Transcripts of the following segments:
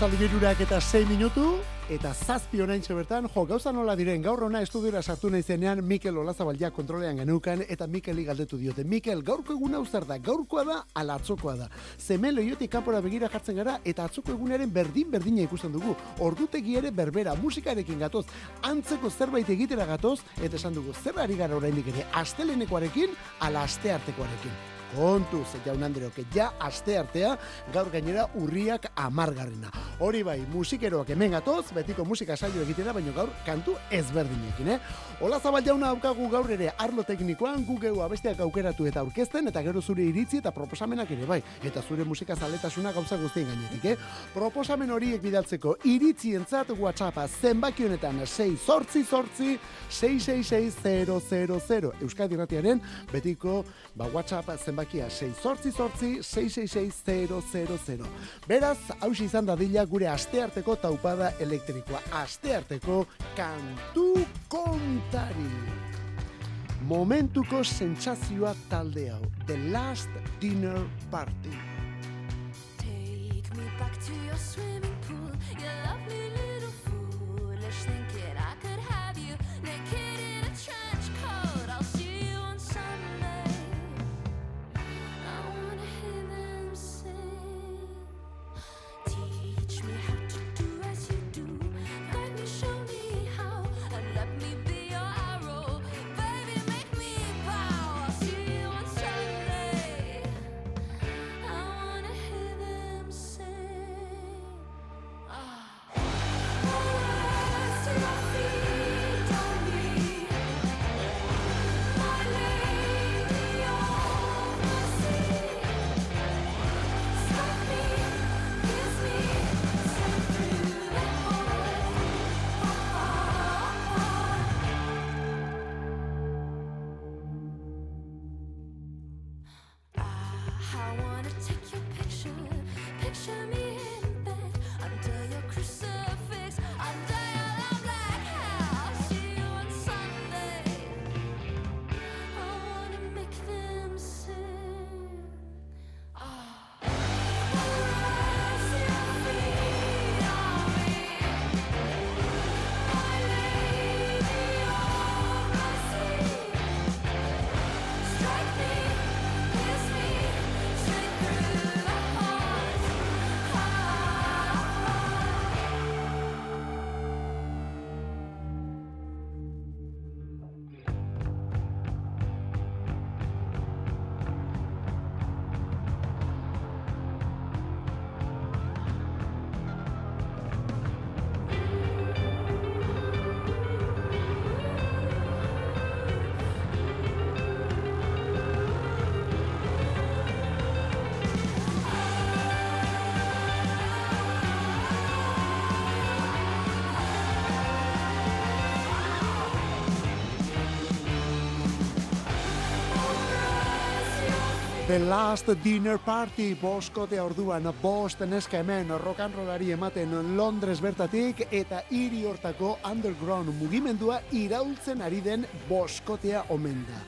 Arratzaldi birurak eta 6 minutu, eta zazpi honain bertan, jo, gauza nola diren, gaur ona estudiora sartu nahi zenean, Mikel Olazabaldia kontrolean genukan, eta Mikeli galdetu diote. Mikel, gaurko eguna uzar da, gaurkoa da, ala atzokoa da. Zemen loiotik kanpora begira jartzen gara, eta atzoko egunaren berdin-berdina ikusten dugu. Ordutegi ere berbera, musikarekin gatoz, antzeko zerbait egitera gatoz, eta esan dugu, zer ari gara oraindik ere, astelenekoarekin, ala asteartekoarekin kontuz, jaun Andreok, ja aste artea, gaur gainera urriak amargarrena. Hori bai, musikeroak hemen gatoz, betiko musika saio egitera, baina gaur kantu ezberdinekin, eh? Ola zabal jauna aukagu gaur ere arlo teknikoan, gu geu abesteak aukeratu eta aurkezten, eta gero zure iritzi eta proposamenak ere bai, eta zure musika zaletasuna gauza guztien gainetik, eh? Proposamen horiek bidaltzeko iritzi entzat WhatsAppa zenbaki honetan 6 sortzi sortzi 666000 Euskadi Ratiaren betiko ba, WhatsApp zenbaki zenbakia 6 sortzi sortzi 666000. Beraz, hausi izan dadila gure astearteko taupada elektrikoa. Astearteko kantu kontari. Momentuko sentsazioa talde hau. The Last Dinner Party. The Last Dinner Party boskote orduan bost neska hemen rock and rollari ematen Londres bertatik eta hiri hortako underground mugimendua iraultzen ari den boskotea omen da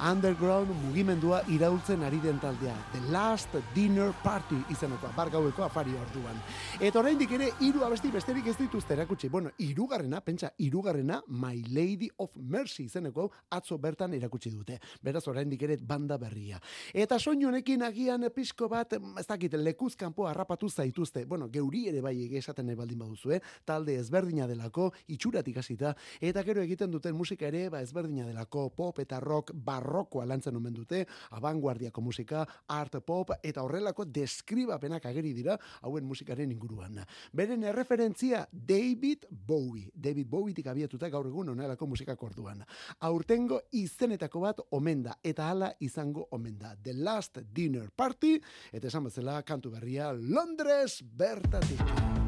underground mugimendua iraultzen ari den taldea. The Last Dinner Party izenekoa, bar gaueko afari orduan. Eta oraindik ere hiru abesti besterik ez dituzte erakutsi. Bueno, hirugarrena, pentsa, hirugarrena My Lady of Mercy izeneko atzo bertan erakutsi dute. Beraz oraindik ere banda berria. Eta soinu honekin agian pizko bat, ez dakit, lekuz kanpo harrapatu zaituzte. Bueno, geuri ere bai esaten baldin baduzu, eh? Talde ezberdina delako, itxuratik hasita eta gero egiten duten musika ere, ba ezberdina delako, pop eta rock, bar barrokoa lantzen omen dute, abanguardiako musika, art pop, eta horrelako deskribapenak ageri dira, hauen musikaren inguruan. Beren erreferentzia David Bowie. David Bowie tik abiatuta gaur egun onelako musikak orduan. Aurtengo izenetako bat omenda, eta hala izango omenda. The Last Dinner Party, eta esan bezala kantu berria Londres bertatik.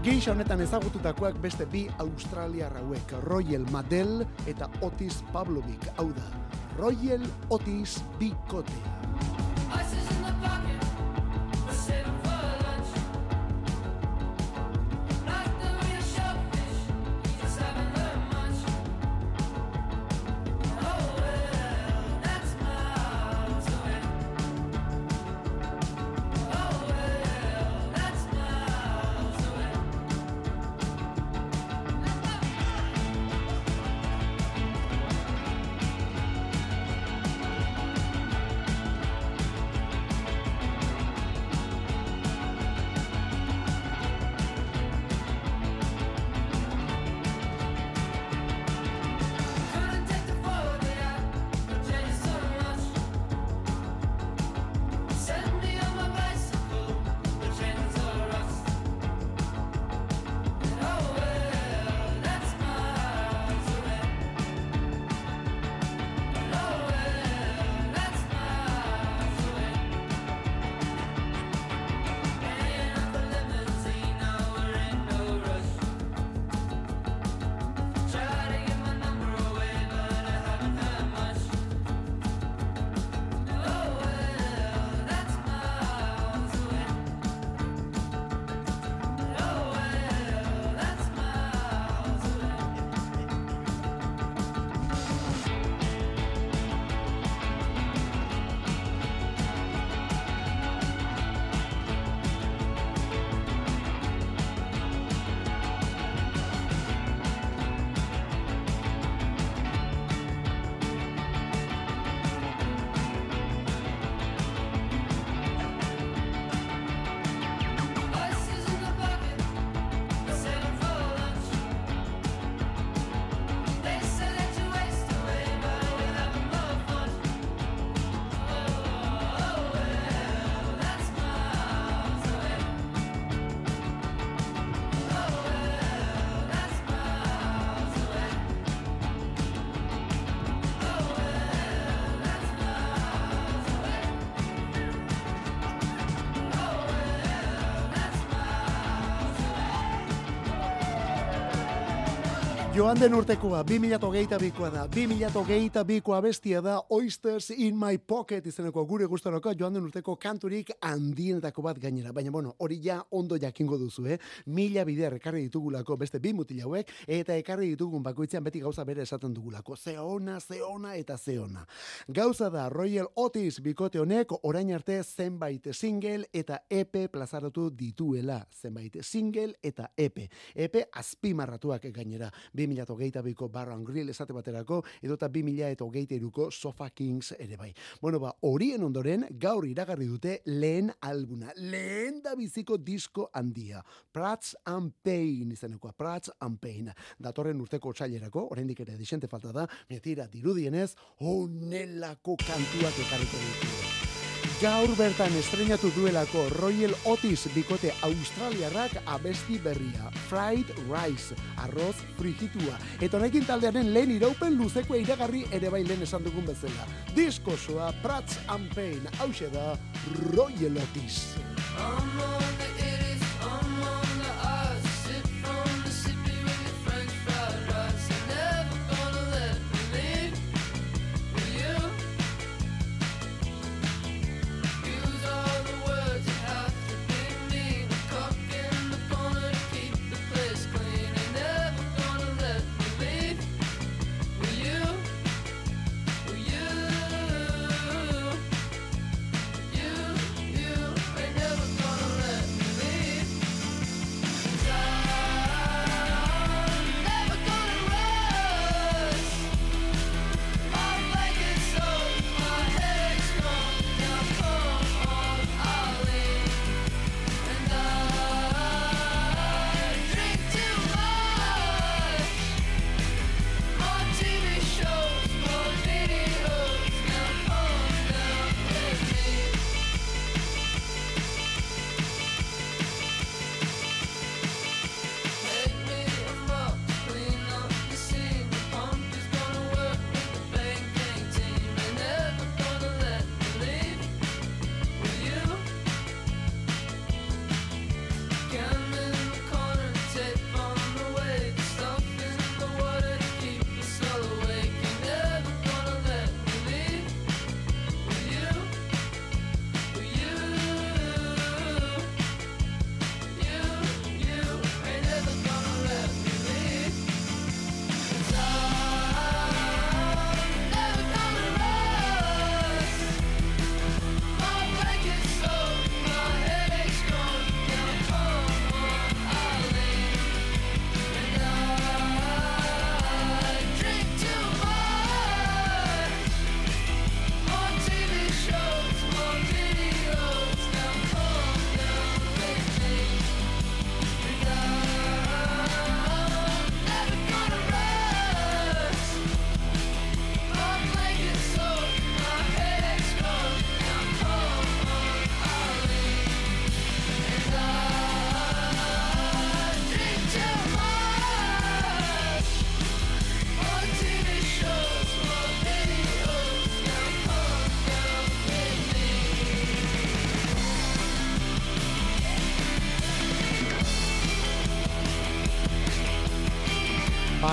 Gisa honetan ezagututakoak beste bi Australia rauek, Royal Madel eta Otis Pavlovic, hau da, Royal Otis Bikotea. Joan den urtekoa, 2008 bikoa da, 2008 bikoa bestia da, Oysters in my pocket izeneko gure gustoroko joan den urteko kanturik handienetako bat gainera. Baina, bueno, hori ja ondo jakingo duzu, eh? Mila bider ekarri ditugulako beste bi mutil hauek, eta ekarri ditugun bakoitzean beti gauza bere esaten dugulako. Zeona, zeona eta zeona. Gauza da, Royal Otis bikote honek orain arte zenbait single eta EP plazaratu dituela. Zenbait single eta EP. EP azpimarratuak gainera. 2008 biko Barran Grill esate baterako, edota 2008 eruko Sofa Kings ere bai. Bueno, ba, horien ondoren, gaur iragarri dute lehen albuna, lehen da biziko disko handia. Prats and Pain izanekoa, Prats and Pain. Datorren urteko txailerako, oraindik ere disente falta da, metira dirudienez, onelako kantuak ekarriko ditu. Gaur bertan estrenatu duelako Royal Otis bikote Australiarrak abesti berria. Fried Rice, arroz frigitua. Eta honekin taldearen lehen iraupen luzeko iragarri ere bai lehen esan dugun bezala. Diskosoa Prats and Pain, hau da Royal Otis.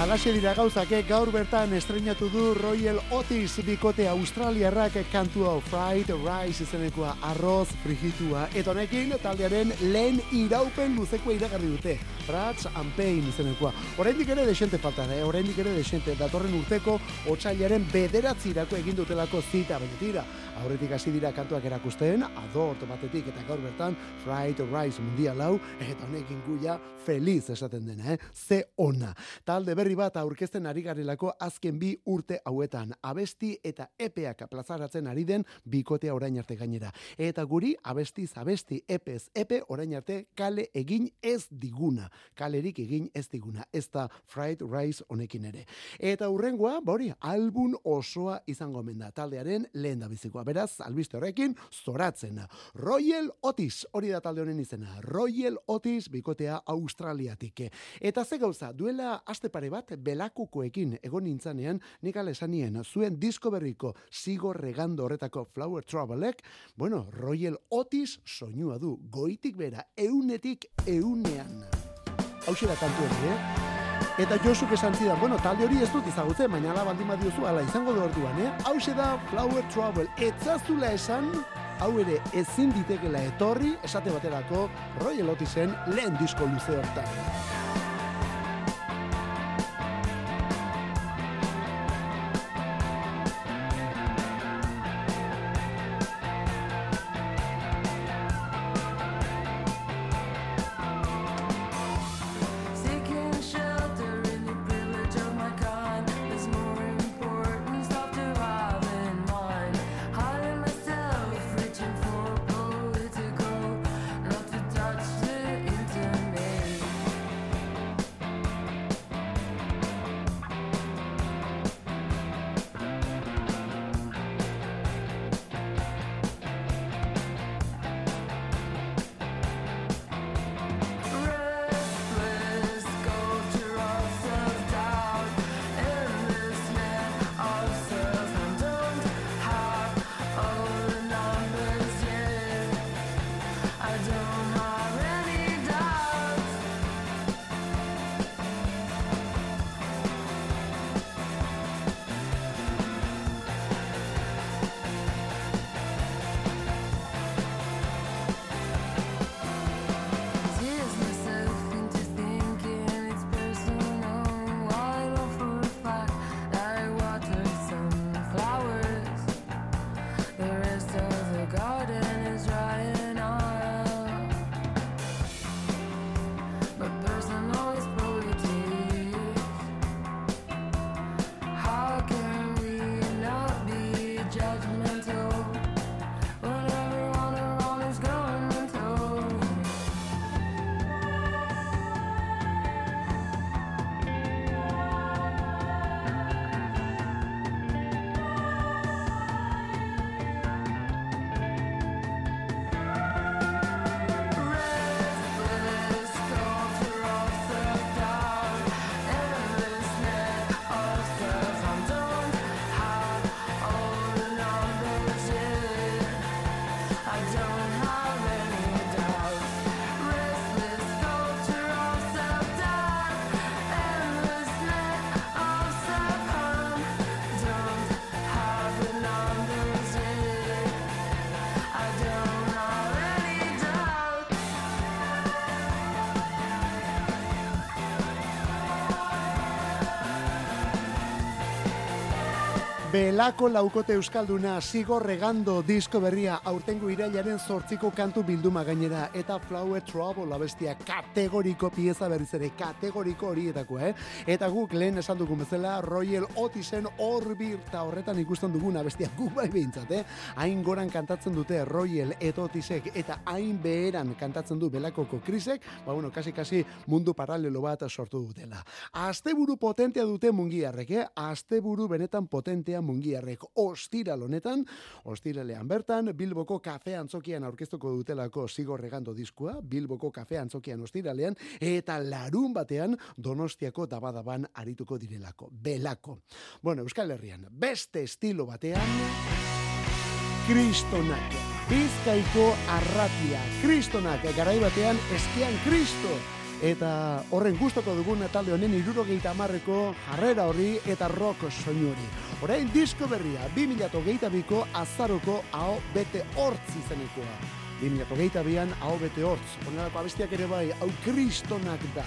Alaxe dira gauzak, eh? gaur bertan estrenatu du Royal Otis bikote australiarrak kantu hau Fried Rice izenekoa arroz frigitua. Eta honekin taldearen lehen iraupen luzeko iragarri dute. Prats and Pain izenekoa. Oraindik ere desente falta eh? oraindik ere desente. Datorren urteko otxailaren bederatzirako egin dutelako zita, baina tira. Aurretik hasi dira kantuak erakusten, adort batetik eta gaur bertan Fried Rice mundial hau, eta honekin guia feliz esaten dena, eh? Ze ona. Talde berri bat aurkezten ari garelako azken bi urte hauetan. Abesti eta epeak plazaratzen ari den bikotea orain arte gainera. Eta guri abesti abesti epez epe orain arte kale egin ez diguna. Kalerik egin ez diguna. Ez da Fried Rice honekin ere. Eta hurrengoa, bori, album osoa izango menda. Taldearen lehen da bizikoa. Beraz, albiste horrekin, zoratzen. Royal Otis, hori da talde honen izena. Royal Otis bikotea Australiatik. Eta ze gauza, duela aste pare bat, belakukoekin egon nintzanean, nik esanien, zuen disko berriko sigo regando horretako Flower Troublek, bueno, Royal Otis soinua du, goitik bera, eunetik eunean. Hau da kantu eh? Eta Josuk esan zidan, bueno, talde hori ez dut izagutzen, baina ala baldin badiozu, ala izango du orduan, eh? Hau da Flower Trouble, etzazula esan, hau ere ezin ditekela etorri, esate baterako, Royal Otisen lehen disko luze hortan. Belako laukote euskalduna zigorregando disko berria aurtengo irailaren zortziko kantu bilduma gainera eta Flower Trouble abestia kategoriko pieza berriz ere kategoriko horietako, eh? Eta guk lehen esan dugun bezala Royal Otisen orbirta horretan ikusten dugun abestia guk bai behintzat, eh? Hain goran kantatzen dute Royal et Otisek eta hain beheran kantatzen du Belakoko Krisek, ba bueno, kasi kasi mundu paralelo bat sortu dutela. Asteburu potentea dute mungiarrek, eh? Asteburu benetan potentea Maria Mungiarrek ostiral honetan, ostiralean bertan, Bilboko kafe antzokian aurkeztuko dutelako zigorregando diskua, Bilboko kafe antzokian ostiralean, eta larun batean donostiako dabadaban arituko direlako, belako. Bueno, Euskal Herrian, beste estilo batean, Kristonak, bizkaiko arratia, Kristonak, garaibatean eskian Kristo, eta horren gustoko dugun talde honen irurogeita amarreko jarrera horri eta rock soinu hori. Horain disko berria, 2008 biko azaroko hau bete hortz izanekoa. 2008 bian hau bete hortz. Honelako abestiak ere bai, hau kristonak da.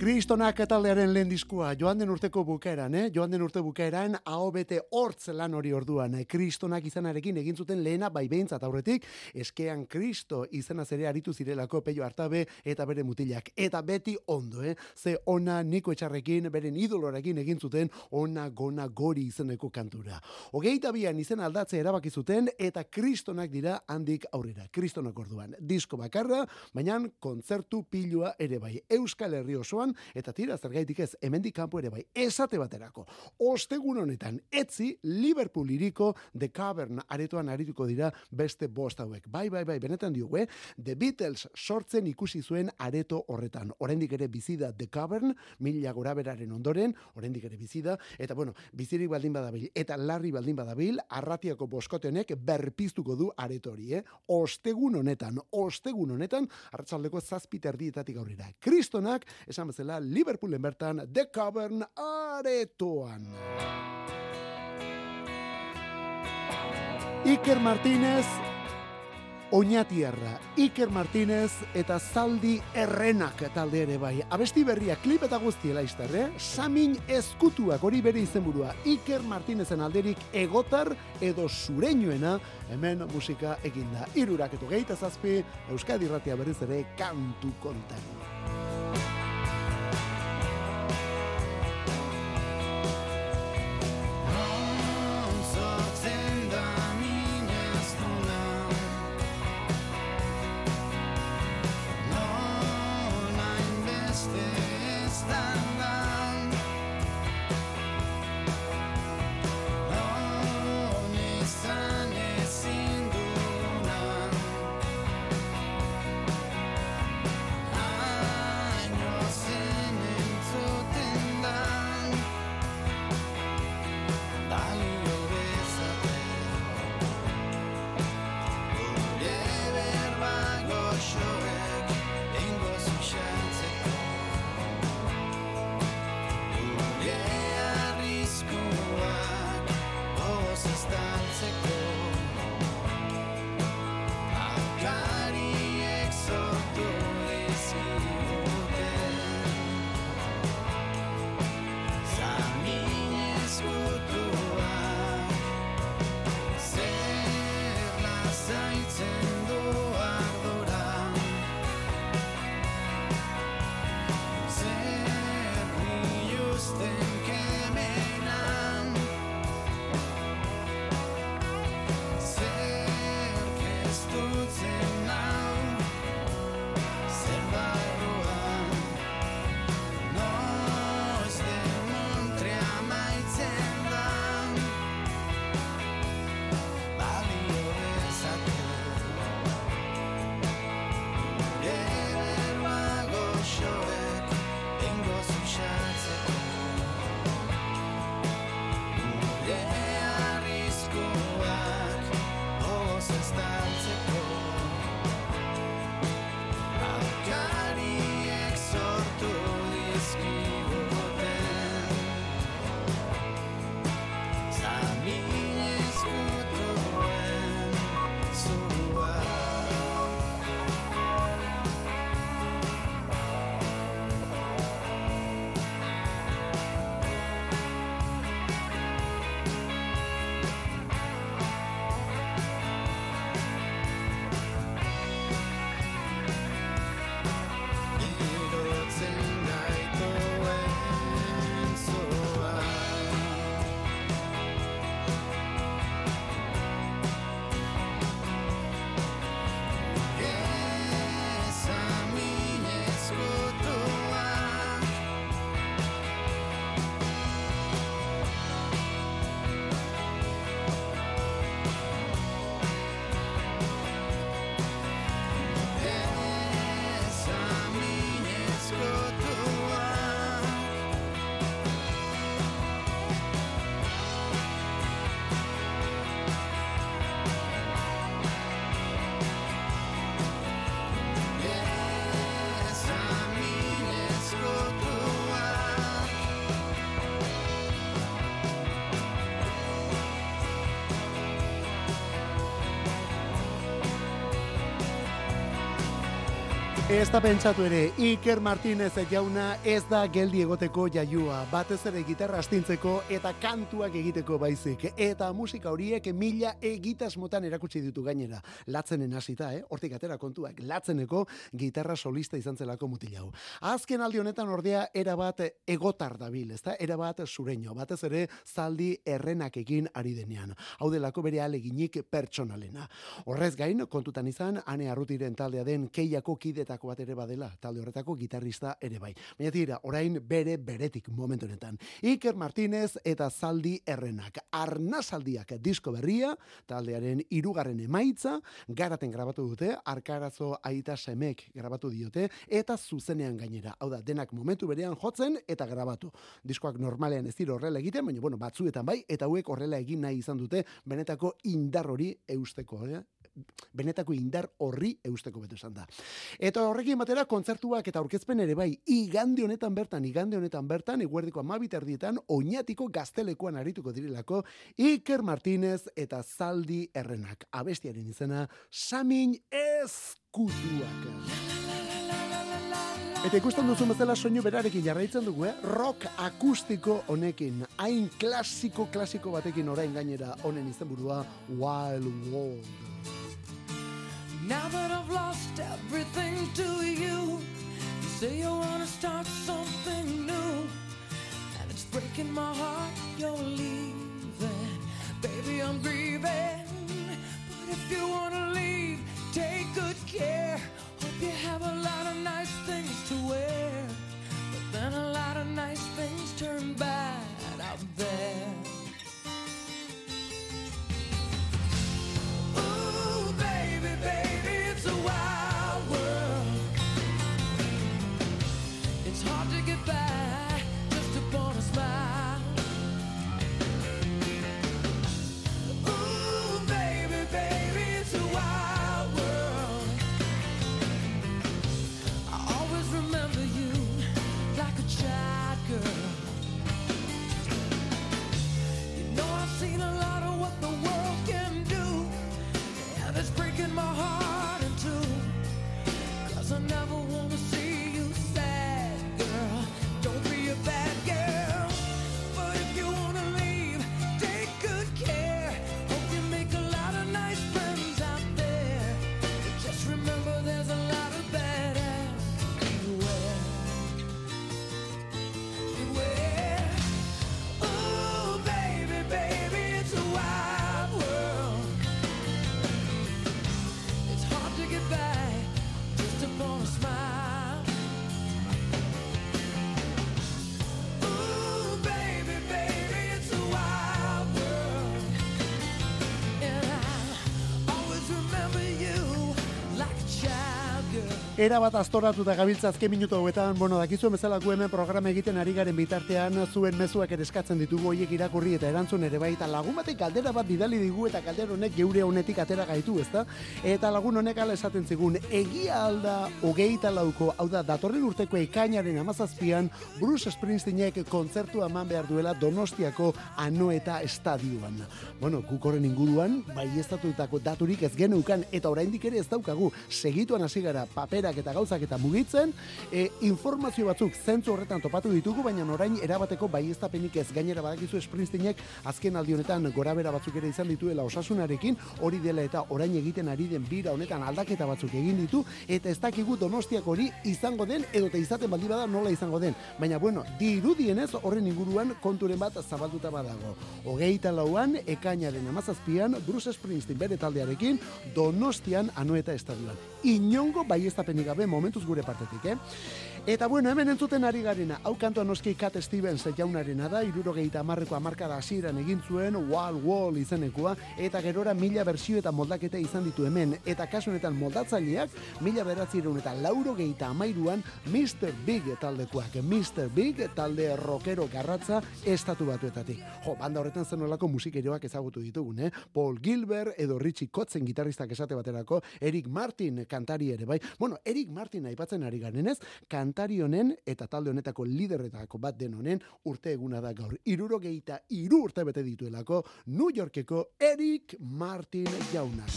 Kristonak taldearen lehen diskua, joan den urteko bukaeran, eh? joan den urte bukaeran, bete hortz lan hori orduan, Kristonak izanarekin egin zuten lehena bai behintzat aurretik, eskean Kristo izena zere aritu zirelako peio hartabe eta bere mutilak. Eta beti ondo, eh? ze ona niko etxarrekin, beren idolorekin egin zuten, ona gona gori izeneko kantura. Ogeita bian izen aldatze erabaki zuten, eta Kristonak dira handik aurrera. Kristonak orduan, disko bakarra, baina kontzertu pilua ere bai. Euskal Herri osoan, eta tira zergaitik ez hemendik kanpo ere bai esate baterako. Ostegun honetan etzi Liverpool iriko The Cavern aretoan arituko dira beste bost hauek. Bai bai bai benetan diogu eh? The Beatles sortzen ikusi zuen areto horretan. Oraindik ere bizi da The Cavern mila goraberaren ondoren oraindik ere bizi da eta bueno bizirik baldin badabil eta larri baldin badabil arratiako boskotenek berpiztuko du areto hori eh? Ostegun honetan ostegun honetan arratsaldeko 7 erdietatik aurrera. Kristonak esan bezala Liverpoolen bertan The Cavern aretoan. Iker Martínez Oñatierra, Iker Martínez eta Zaldi Errenak talde ere bai. Abesti berria klip eta guztiela izterre, eh? Samin eskutuak hori bere izenburua Iker Martínezen alderik egotar edo zureñuena hemen musika eginda. Irurak eto gehieta zazpi, Euskadi Ratia berriz ere kantu kontan. Ez da pentsatu ere, Iker Martinez jauna ez da geldi egoteko jaiua, batez ere gitarra astintzeko eta kantuak egiteko baizik, eta musika horiek mila egitasmotan erakutsi ditu gainera. Latzenen hasita, eh? Hortik atera kontuak, latzeneko gitarra solista izan zelako mutilau. Azken aldi honetan ordea era bat egotar dabil, ezta? Era bat sureño, batez ere zaldi errenak egin ari denean. Hau delako bere aleginik pertsonalena. Horrez gain, kontutan izan, ane arrutiren taldea den keiako kidetak bat ere badela, talde horretako gitarrista ere bai. Baina tira, orain bere beretik momentu honetan. Iker Martinez eta Zaldi Errenak. Arnazaldiak disko berria, taldearen irugarren emaitza, garaten grabatu dute, arkarazo aita semek grabatu diote, eta zuzenean gainera. Hau da, denak momentu berean jotzen eta grabatu. Diskoak normalean ez dira horrela egiten, baina bueno, batzuetan bai, eta hauek horrela egin nahi izan dute, benetako indar hori eusteko, eh? Benetako indar horri eusteko betu esan da. Eta horrekin batera kontzertuak eta aurkezpen ere bai, igande honetan bertan, igande honetan bertan, eguerdiko amabit erdietan, oinatiko gaztelekoan arituko dirilako, Iker Martinez eta Zaldi Errenak. Abestiaren izena, Samin Ezkutuak. Eta ikusten duzu bezala soinu berarekin jarraitzen dugu, eh? Rock akustiko honekin. Hain klasiko, klasiko batekin orain gainera honen izenburua Wild World. Now that I've lost everything to you, you say you wanna start something new, and it's breaking my heart you're leaving. Baby, I'm grieving, but if you wanna leave, take good care. Hope you have a lot of nice things to era bat astoratu da gabiltza azken minutu hauetan, bueno, dakizu bezala gu hemen programa egiten ari garen bitartean zuen mezuak ere eskatzen ditugu hoiek irakurri eta erantzun ere bai, eta lagun batek galdera bat bidali digu eta galdera honek geure honetik atera gaitu, ezta? Eta lagun honek ala esaten zigun, egia alda hogeita lauko, hau da, datorren urteko ekainaren amazazpian, Bruce Springsteenek kontzertu eman behar duela Donostiako Anoeta Estadioan. Bueno, gukoren inguruan, bai ez daturik ez genukan, eta oraindik ere ez daukagu, segituan hasi gara papera eta gauzak eta mugitzen, e, informazio batzuk zentzu horretan topatu ditugu, baina orain erabateko baiestapenik ez gainera badakizu Springsteenek azken aldi honetan gorabera batzuk ere izan dituela osasunarekin, hori dela eta orain egiten ari den bira honetan aldaketa batzuk egin ditu, eta ez dakigu donostiak hori izango den, edo te izaten baldi bada nola izango den. Baina bueno, dirudienez horren inguruan konturen bat zabalduta badago. Hogeita lauan, ekainaren amazazpian, Bruce Springsteen bere taldearekin, donostian anueta estadioan. Inongo baiestapen gabe momentuz gure partetik, eh? Eta bueno, hemen entzuten ari garena, hau kantoa noski Cat Stevens jaunarena da, irurogeita amarreko amarkada hasieran egin zuen Wall Wall izenekoa, eta gerora mila bersio eta moldaketa izan ditu hemen, eta kasunetan moldatzaileak, mila beratzireun eta laurogeita amairuan Mr. Big taldekoak, Mr. Big talde rockero garratza estatu batuetatik. Jo, banda horretan zenolako musikerioak ezagutu ditugun, eh? Paul Gilbert edo Richie Kotzen gitarristak esate baterako, Eric Martin kantari ere bai. Bueno, Eric Martin aipatzen ari garenez, kan kantari honen eta talde honetako liderretako bat den honen urte eguna da gaur. Irurogeita iru urte bete dituelako New Yorkeko Eric Martin jaunak.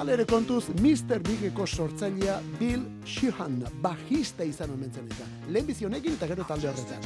Alere kontuz, Mr. Bigeko sortzailea Bill Sheehan, bajista izan omentzen eta. Lehen bizionekin eta gero talde horretan.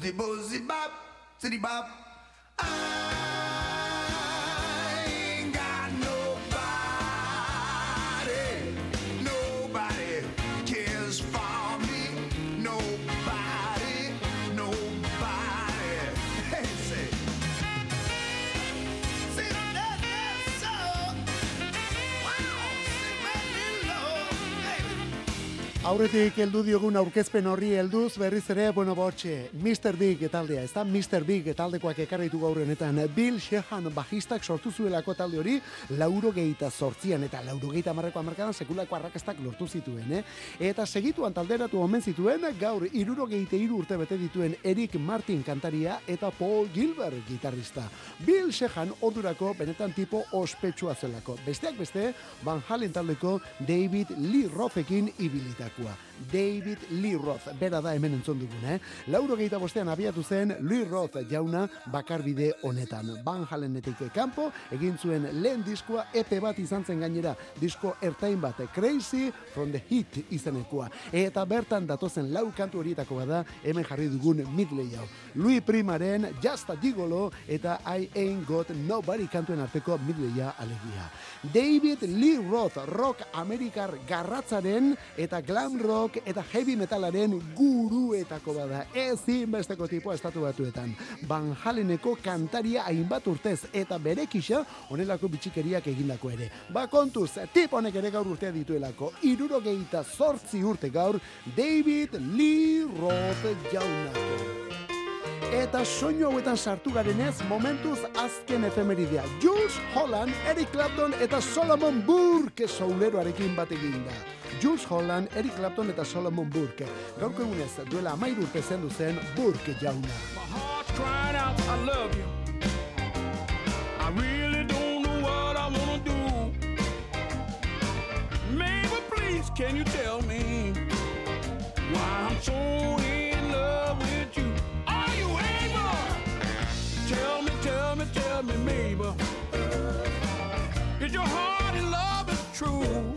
the bozzy bop, city bop. Ah! Aurretik heldu diogun aurkezpen horri helduz berriz ere, bueno, botxe, Mr. Big taldea, ez da Mr. Big taldekoak ekarritu gaur honetan, Bill Sheehan bajistak sortu zuelako talde hori, lauro gehieta sortzian, eta lauro gehieta marreko amarkadan sekulako arrakastak lortu zituen, eh? Eta segituan talderatu omen zituen, gaur iruro gehiete iru urte bete dituen Eric Martin kantaria eta Paul Gilbert gitarrista. Bill Sheehan ondurako benetan tipo ospetsua zelako. Besteak beste, Van Halen taldeko David Lee Rothekin ibilitako. quoi. David Lee Roth, bera da hemen entzon dugun, eh? Lauro gehieta bostean abiatu zen Lee Roth jauna bakarbide honetan. Van Halenetik kanpo egin zuen lehen diskoa epe bat izan zen gainera, disko ertain bat, Crazy from the Heat izenekua. Eta bertan datozen lau kantu horietako bada, hemen jarri dugun midley hau. Louis Primaren Just a Gigolo eta I Ain't Got Nobody kantuen arteko midleya alegia. David Lee Roth, rock amerikar garratzaren eta glam rock eta heavy metalaren guruetako bada. Ezin besteko tipo estatu batuetan. Van Haleneko kantaria hainbat urtez eta bere kisa honelako bitxikeriak egindako ere. Ba kontuz, tip honek ere gaur urtea dituelako. Iruro gehieta sortzi urte gaur, David Lee Roth jaunako. Eta soinu hauetan sartu garenez, momentuz azken efemeridea. Jules Holland, Eric Clapton eta Solomon Burke souleroarekin bat eginda. Jules Holland, Eric Clapton eta Solomon Burke. Gaurko egunez, duela amairu urte zen Burke jauna. I really don't know what I wanna do. Maybe please, can you tell me your heart in love is true?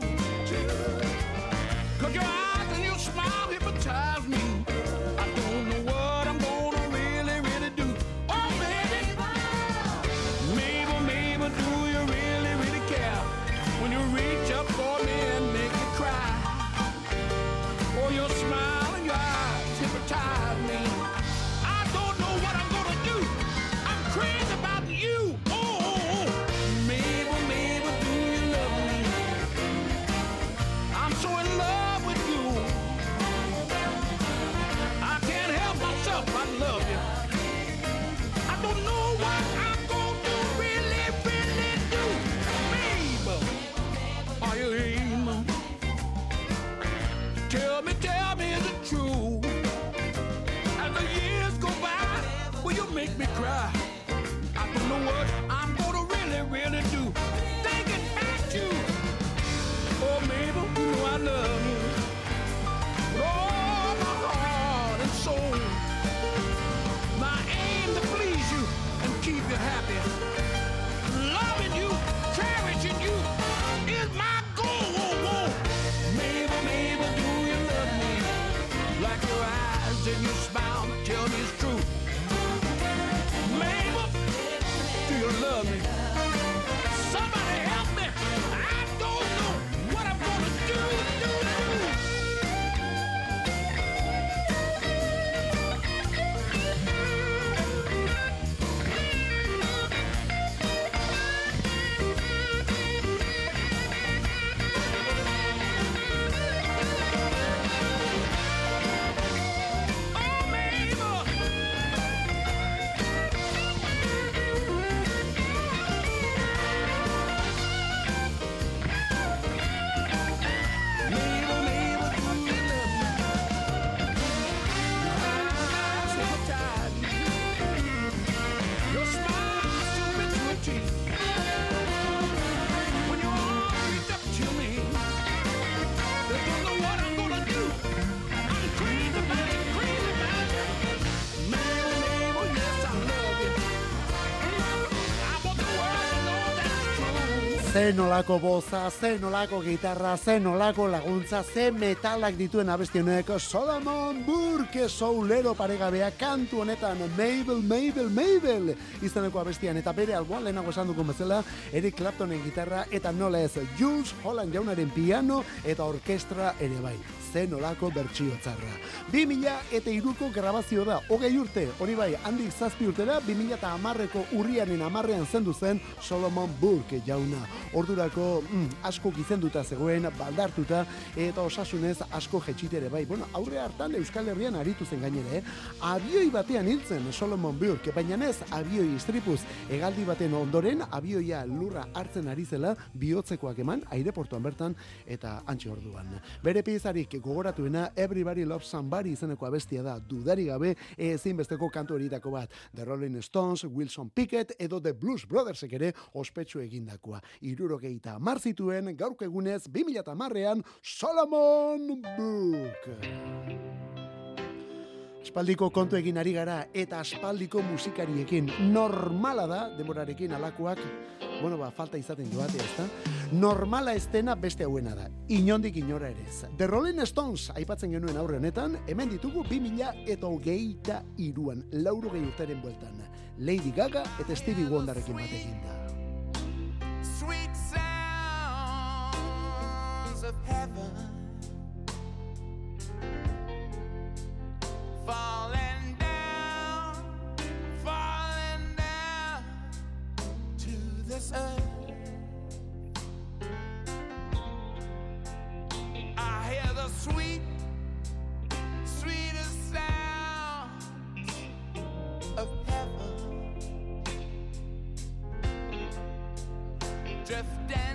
Zen olako boza, zen olako gitarra, zen olako laguntza, zen metalak dituen abesti honek Solomon Burke soulero paregabea kantu honetan Mabel, Mabel, Mabel izaneko abestian eta bere alboan lehenago esan dugun bezala Eric Claptonen gitarra eta nola ez Jules Holland jaunaren piano eta orkestra ere bai zen olako bertsio txarra. 2000 eta iruko grabazio da, hogei urte, hori bai, handik zazpi urtera, 2000 eta amarreko urrianen amarrean zendu zen Solomon Burke jauna. Ordurako mm, asko gizenduta zegoen, baldartuta, eta osasunez asko jetxitere bai. Bueno, aurre hartan Euskal Herrian aritu zen gainere, eh? abioi batean hiltzen Solomon Burke, baina ez abioi istripuz, egaldi baten ondoren, abioia lurra hartzen ari zela, bihotzekoak eman, aireportuan bertan, eta antxe orduan. Bere pizarik gogoratuena Everybody Loves Somebody izeneko abestia da, dudari gabe ezin besteko kantu eritako bat. The Rolling Stones, Wilson Pickett edo The Blues Brothersek ere ospetsu egindakoa. Irurogeita marzituen gaurko egunez 2000 marrean Solomon Book. Aspaldiko kontu egin ari gara eta aspaldiko musikariekin normala da demorarekin alakoak bueno, ba, falta izaten joate, ezta? Normala estena beste hauena da. Inondik inora ere ez. The Rolling Stones aipatzen genuen aurre honetan, hemen ditugu 2000 eta hogeita iruan, lauro gehi urteren bueltan. Lady Gaga eta Stevie Wonderekin batekin da. Sweet sounds of heaven Falling down, falling down to this earth I hear the sweet, drift and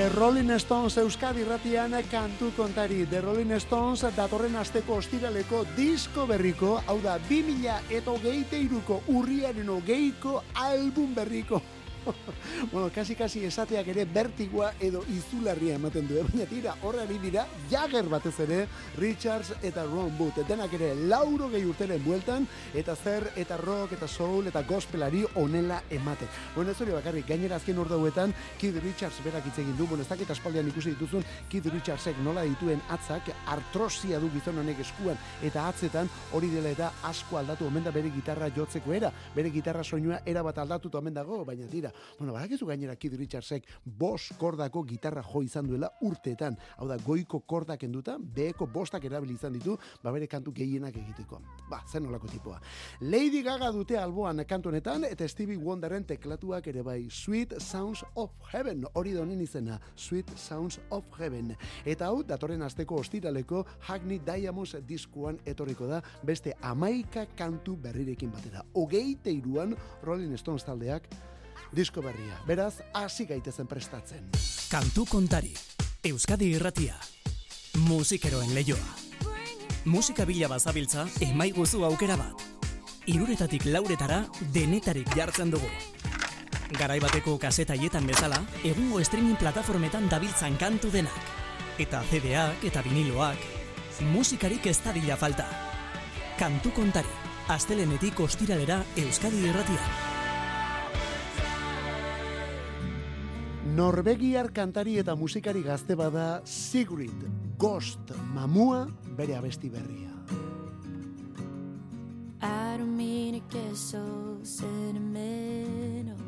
The Rolling Stones Euskadi ratian kantu kontari. The Rolling Stones datorren asteko ostiraleko disko berriko, hau da, 2000 eta geite iruko urriaren ogeiko album berriko bueno, kasi kasi esateak ere bertigua edo izularria ematen du. Baina tira, horreari dira, Jagger batez ere, Richards eta Ron Boot. Denak ere, lauro gehi urteren bueltan, eta zer, eta rock, eta soul, eta gospelari onela emate. Bueno, ez hori bakarrik, gainera azken urdauetan, Kid Richards berak egin du, bueno, ez dakit aspaldian ikusi dituzun, Kid Richardsek nola dituen atzak, artrosia du gizon honek eskuan, eta atzetan, hori dela eta asko aldatu omen da bere gitarra jotzeko era, bere gitarra soinua era bat aldatu omen dago, baina tira, Bueno, badakizu gainera Kid Richardsek bos kordako gitarra jo izan duela urteetan. Hau da, goiko kordak enduta, beheko bostak erabili izan ditu, ba bere kantu gehienak egiteko. Ba, zen olako tipoa. Lady Gaga dute alboan kantu honetan, eta Stevie Wonderen teklatuak ere bai Sweet Sounds of Heaven, hori da izena, Sweet Sounds of Heaven. Eta hau, datorren asteko ostiraleko Hackney Diamonds diskuan etorriko da, beste amaika kantu berrirekin batera. Ogeite iruan Rolling Stones taldeak disko berria. Beraz, hasi gaitezen prestatzen. Kantu kontari, Euskadi irratia, musikeroen leioa. Musika bila bazabiltza, emai guzu aukera bat. Iruretatik lauretara, denetarik jartzen dugu. Garaibateko kasetaietan bezala, egungo streaming plataformetan dabiltzan kantu denak. Eta CD-ak eta viniloak, musikarik ez da falta. Kantu kontari, astelenetik ostiralera Euskadi irratia. Norvegiar kantari eta musikari gazte bada Sigrid Ghost Mamua bere abesti berria. I don't mean to get so sentimental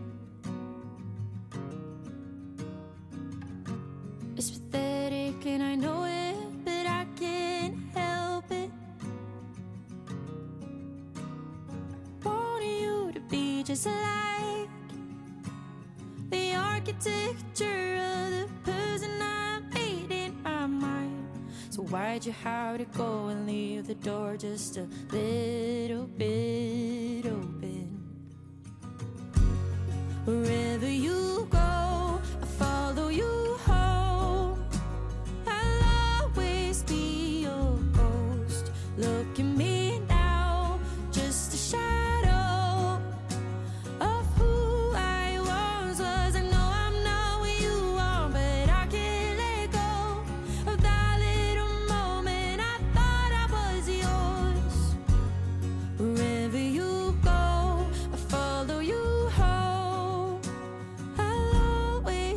It's pathetic and I know it architecture of the person I made in my mind. So why'd you have to go and leave the door just a little bit open? Wherever you go,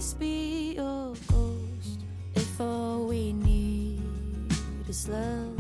just be your ghost if all we need is love.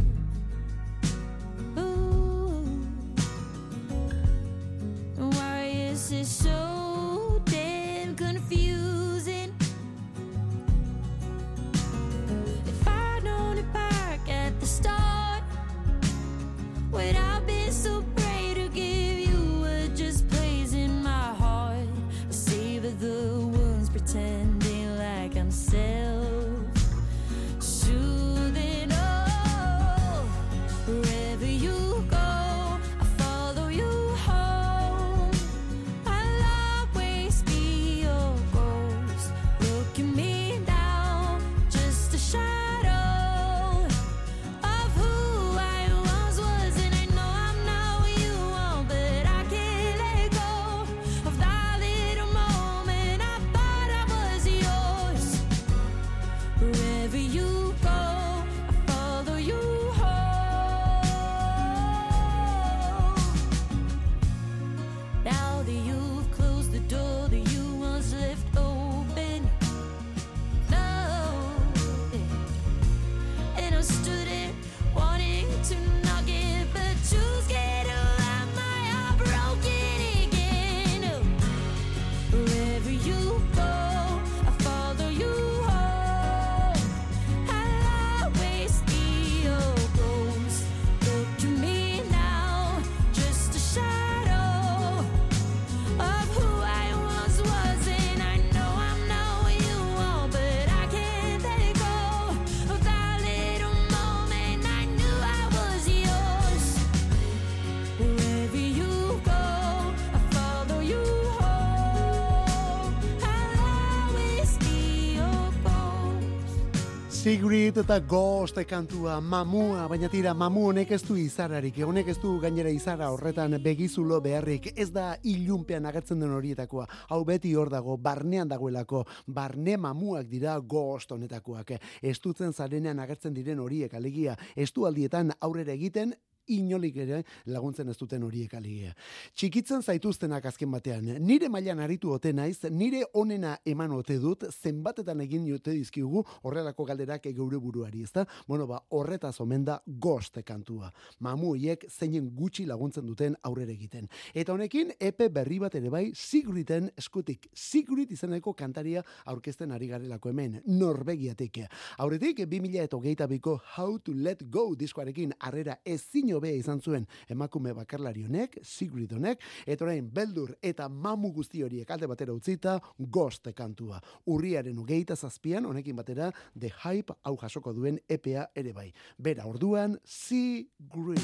Sigrid eta Ghost kantua mamua, baina tira mamu honek ez du izararik, honek ez du gainera izara horretan begizulo beharrik, ez da ilunpean agertzen den horietakoa, hau beti hor dago, barnean dagoelako, barne mamuak dira Ghost honetakoak, ez dutzen zarenean agertzen diren horiek alegia, ez du aldietan aurrera egiten, inolik ere laguntzen ez duten horiek aligia. Txikitzen zaituztenak azken batean, nire mailan aritu ote naiz, nire onena eman ote dut, zenbatetan egin diote dizkigu horrelako galderak geure buruari, ezta? Bueno, ba, horretaz omen da goste kantua. Mamuiek zeinen gutxi laguntzen duten aurrera egiten. Eta honekin, epe berri bat ere bai, Sigridten eskutik. Sigrid izeneko kantaria aurkezten ari garelako hemen, Norvegiatik. Aurretik, 2000 eta hogeita biko How to Let Go diskoarekin arrera ezin baino izan zuen emakume bakarlari honek, Sigrid honek, eta orain beldur eta mamu guzti horiek alde batera utzita, Ghost kantua. Urriaren ugeita zazpian, honekin batera, The Hype hau jasoko duen EPA ere bai. Bera orduan, Sigrid.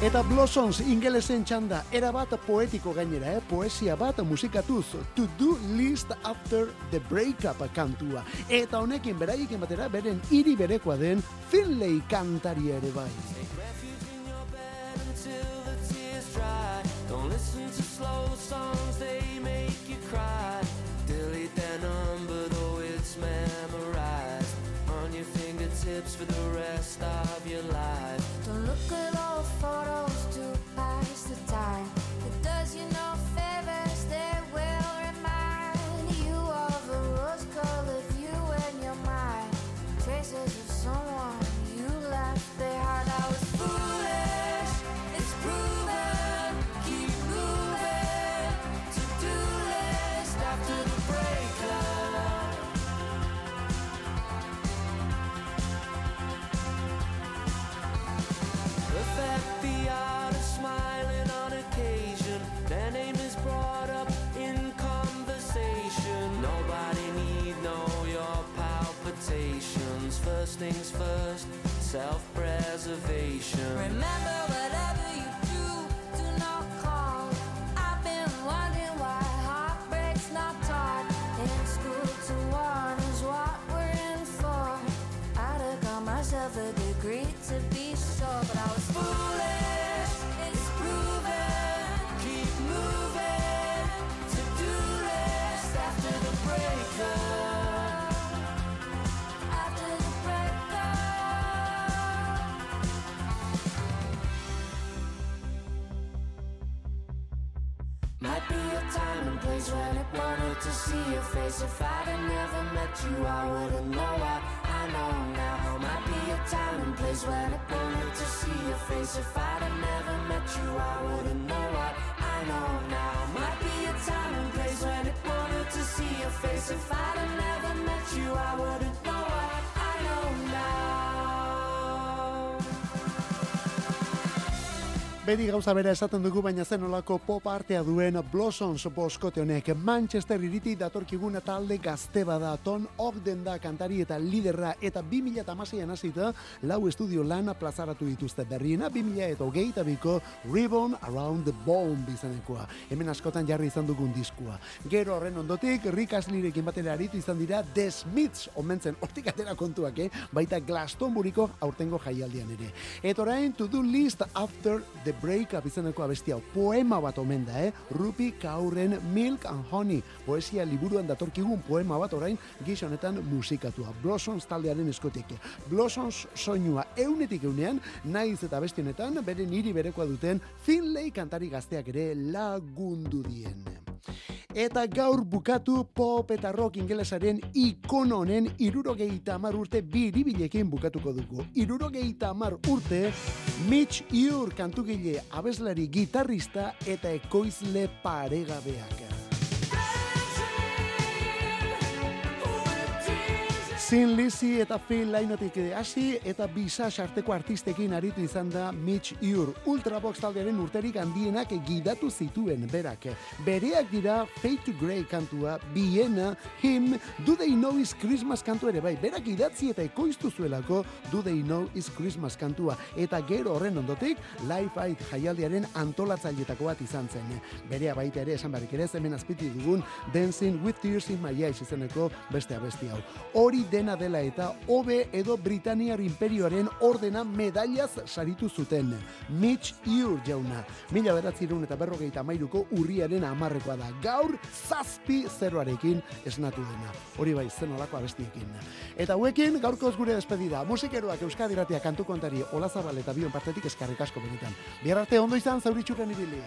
Eta Blossoms ingelesen txanda, era bat poetiko gainera, eh? poesia bat musikatuz, to do list after the breakup kantua. Eta honekin beraikin batera, beren hiri berekoa den Finlay kantari ere bai. Don't listen to slow songs, they make you cry. Delete their number, though it's memorized on your fingertips for the rest of your life. Don't look at all Remember time and place when it wanted to see your face. If I'd have never met you, I wouldn't know what I know now. Might be a time and place when it wanted to see your face. If I'd have never met you, I wouldn't know what I know now. Might be a time and place when it wanted to see your face. If I'd have never met you, I wouldn't know what I know now. Beti gauza bera esaten dugu baina zen olako pop artea duen Blossoms boskote honek. Manchester iriti datorkigun talde gazte bada. Ton Ogden da kantari eta liderra eta 2008an hasita lau estudio lana plazaratu dituzte berriena 2000 eta hogeita biko Ribbon Around the Bomb izanekoa hemen askotan jarri izan dugun diskua gero horren ondotik Rick Astleyrekin batera aritu izan dira The Smiths. Omentzen hortik atera kontuak eh? baita Glastonburiko aurtengo jaialdian ere. Eta orain to do list after the breakup izeneko abestia poema bat omen da, eh? Rupi Kaurren Milk and Honey poesia liburuan datorkigun poema bat orain gisa honetan musikatua Blossoms taldearen eskotik Blossoms soinua eunetik eunean naiz eta beste honetan bere niri berekoa duten Finlay kantari gazteak ere lagundu dien Eta gaur bukatu pop eta rock ingelesaren ikono honen irurogeita amar urte biribilekin bukatuko dugu. Irurogeita amar urte Mitch Ure kantugile abeslari gitarrista eta ekoizle paregabeak. Sin Lizzy eta Phil Lainotik hasi eta bisa sarteko artistekin aritu izan da Mitch Ure. Ultrabox taldearen urterik handienak gidatu zituen berak. Bereak dira Fade to Grey kantua, Vienna, Him, Do They Know Is Christmas kantu ere bai. Berak idatzi eta ekoiztu zuelako Do They Know Is Christmas kantua. Eta gero horren ondotik, Life Aid jaialdiaren antolatzailetako bat izan zen. Berea baita ere esan barik ere hemen azpiti dugun Dancing with Tears in My Eyes izeneko beste abesti hau. Hori dena dela eta hobe edo Britaniar imperioaren ordena medailaz saritu zuten. Mitch Ure jauna. Mila beratzirun eta berrogeita mairuko urriaren amarrekoa da. Gaur zazpi zeroarekin esnatu dena. Hori bai, zen olako abestiekin. Eta huekin, gaurkoz gure despedida. Musikeroak Euskadi Ratia kantu kontari Olazabal eta Bion partetik eskarrik asko benetan. Biarrarte ondo izan zauritxuren ibili.